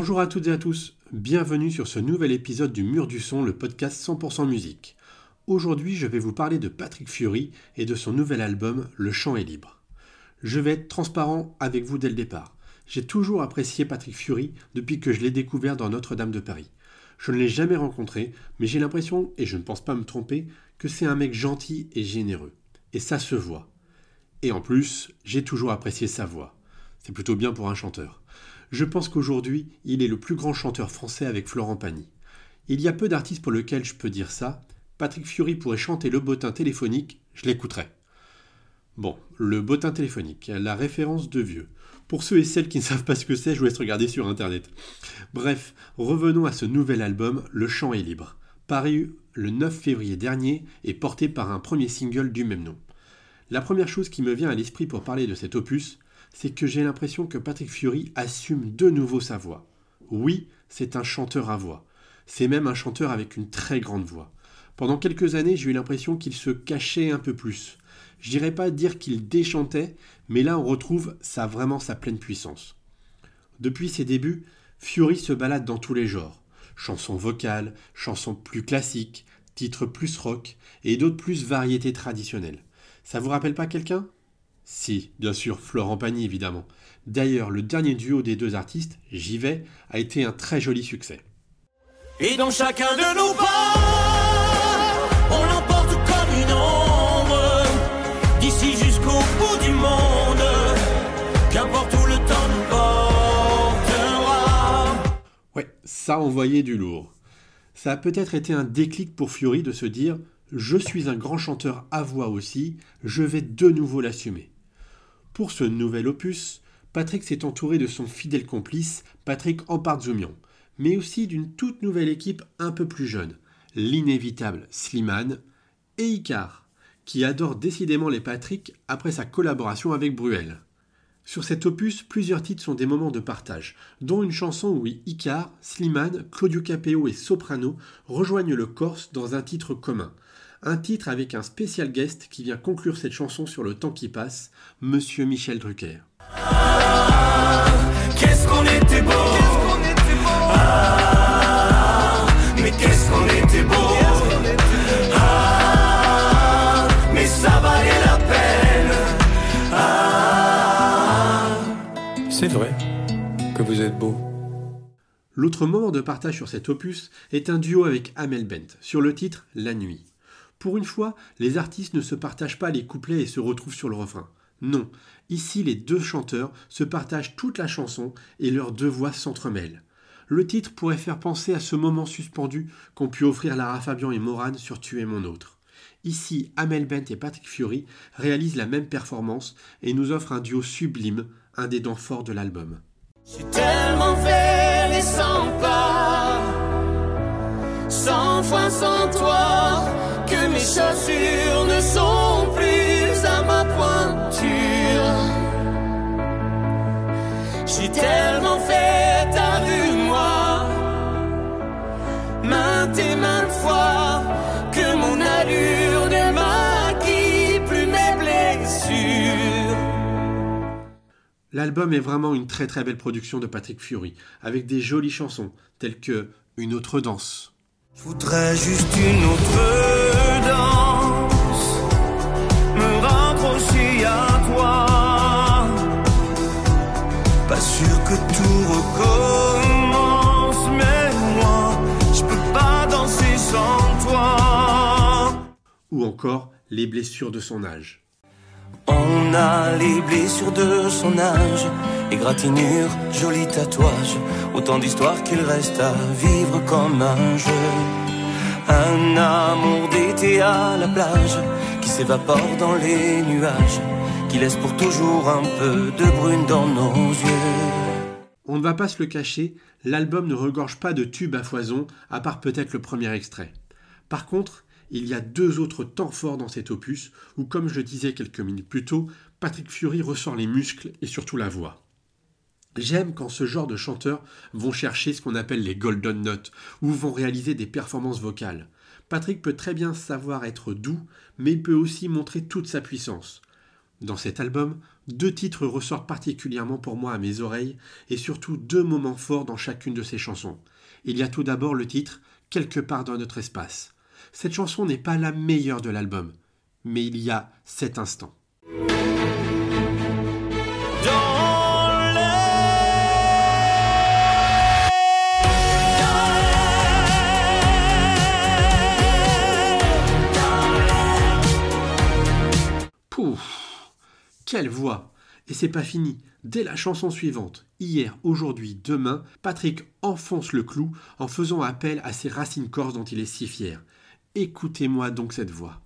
Bonjour à toutes et à tous, bienvenue sur ce nouvel épisode du Mur du Son, le podcast 100% musique. Aujourd'hui, je vais vous parler de Patrick Fury et de son nouvel album Le chant est libre. Je vais être transparent avec vous dès le départ. J'ai toujours apprécié Patrick Fury depuis que je l'ai découvert dans Notre-Dame de Paris. Je ne l'ai jamais rencontré, mais j'ai l'impression, et je ne pense pas me tromper, que c'est un mec gentil et généreux. Et ça se voit. Et en plus, j'ai toujours apprécié sa voix. C'est plutôt bien pour un chanteur. Je pense qu'aujourd'hui, il est le plus grand chanteur français avec Florent Pagny. Il y a peu d'artistes pour lesquels je peux dire ça. Patrick Fury pourrait chanter le bottin téléphonique, je l'écouterais. Bon, le bottin téléphonique, la référence de vieux. Pour ceux et celles qui ne savent pas ce que c'est, je vous laisse regarder sur internet. Bref, revenons à ce nouvel album, Le chant est libre, paru le 9 février dernier et porté par un premier single du même nom. La première chose qui me vient à l'esprit pour parler de cet opus, c'est que j'ai l'impression que Patrick Fury assume de nouveau sa voix. Oui, c'est un chanteur à voix. C'est même un chanteur avec une très grande voix. Pendant quelques années, j'ai eu l'impression qu'il se cachait un peu plus. Je dirais pas dire qu'il déchantait, mais là on retrouve ça vraiment sa pleine puissance. Depuis ses débuts, Fury se balade dans tous les genres. Chansons vocales, chansons plus classiques, titres plus rock et d'autres plus variétés traditionnelles. Ça vous rappelle pas quelqu'un? Si, bien sûr, Florent Pagny évidemment. D'ailleurs, le dernier duo des deux artistes, J'y vais, a été un très joli succès. Et dans chacun de nos pas, on l'emporte comme une ombre, d'ici jusqu'au bout du monde, qu'importe où le temps nous portera. Ouais, ça envoyait du lourd. Ça a peut-être été un déclic pour Fury de se dire je suis un grand chanteur à voix aussi, je vais de nouveau l'assumer. Pour ce nouvel opus, Patrick s'est entouré de son fidèle complice, Patrick Ampardzumian, mais aussi d'une toute nouvelle équipe un peu plus jeune, l'inévitable Slimane et Icar, qui adore décidément les Patrick après sa collaboration avec Bruel. Sur cet opus, plusieurs titres sont des moments de partage, dont une chanson où Icar, Slimane, Claudio Capeo et Soprano rejoignent le Corse dans un titre commun, un titre avec un spécial guest qui vient conclure cette chanson sur le temps qui passe, Monsieur Michel Drucker. L'autre moment de partage sur cet opus est un duo avec Amel Bent sur le titre La nuit. Pour une fois, les artistes ne se partagent pas les couplets et se retrouvent sur le refrain. Non, ici les deux chanteurs se partagent toute la chanson et leurs deux voix s'entremêlent. Le titre pourrait faire penser à ce moment suspendu qu'ont pu offrir Lara Fabian et Morane sur Tu es mon autre. Ici, Amel Bent et Patrick Fury réalisent la même performance et nous offrent un duo sublime, un des dents forts de l'album. J'ai tellement fait les 100 pas, sans foi, sans toi que mes chaussures ne sont plus à ma pointure. J'ai tellement L'album est vraiment une très très belle production de Patrick Fury, avec des jolies chansons telles que Une autre danse. Je voudrais juste une autre que tout recommence, mais moi, je peux pas danser sans toi. Ou encore les blessures de son âge. On a les blessures de son âge, égratignures, jolis tatouages, autant d'histoires qu'il reste à vivre comme un jeu. Un amour d'été à la plage qui s'évapore dans les nuages, qui laisse pour toujours un peu de brune dans nos yeux. On ne va pas se le cacher, l'album ne regorge pas de tubes à foison, à part peut-être le premier extrait. Par contre, il y a deux autres temps forts dans cet opus, où, comme je disais quelques minutes plus tôt, Patrick Fury ressort les muscles et surtout la voix. J'aime quand ce genre de chanteurs vont chercher ce qu'on appelle les golden notes, ou vont réaliser des performances vocales. Patrick peut très bien savoir être doux, mais il peut aussi montrer toute sa puissance. Dans cet album, deux titres ressortent particulièrement pour moi à mes oreilles, et surtout deux moments forts dans chacune de ces chansons. Il y a tout d'abord le titre Quelque part dans notre espace. Cette chanson n'est pas la meilleure de l'album, mais il y a cet instant. Pouf Quelle voix Et c'est pas fini. Dès la chanson suivante, hier, aujourd'hui, demain, Patrick enfonce le clou en faisant appel à ses racines corses dont il est si fier. Écoutez-moi donc cette voix.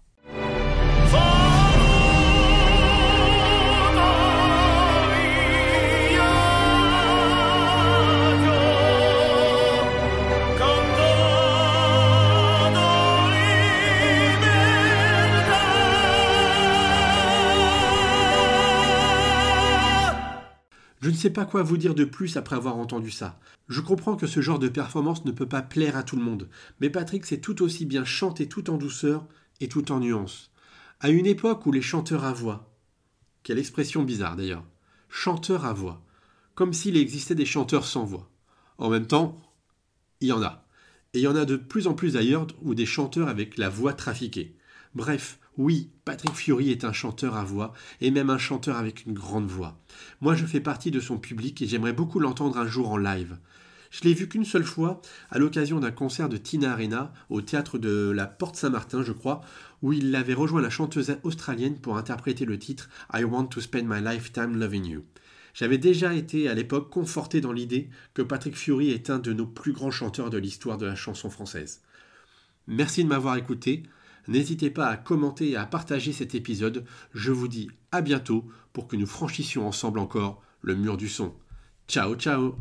Ne sais pas quoi vous dire de plus après avoir entendu ça. Je comprends que ce genre de performance ne peut pas plaire à tout le monde, mais Patrick sait tout aussi bien chanter tout en douceur et tout en nuance. À une époque où les chanteurs à voix, quelle expression bizarre d'ailleurs, chanteurs à voix, comme s'il existait des chanteurs sans voix. En même temps, il y en a. Et il y en a de plus en plus d'ailleurs où des chanteurs avec la voix trafiquée. Bref, oui, Patrick Fiori est un chanteur à voix, et même un chanteur avec une grande voix. Moi je fais partie de son public et j'aimerais beaucoup l'entendre un jour en live. Je l'ai vu qu'une seule fois, à l'occasion d'un concert de Tina Arena, au théâtre de la Porte Saint-Martin, je crois, où il avait rejoint la chanteuse australienne pour interpréter le titre I Want to Spend My Lifetime Loving You. J'avais déjà été à l'époque conforté dans l'idée que Patrick Fiori est un de nos plus grands chanteurs de l'histoire de la chanson française. Merci de m'avoir écouté. N'hésitez pas à commenter et à partager cet épisode. Je vous dis à bientôt pour que nous franchissions ensemble encore le mur du son. Ciao ciao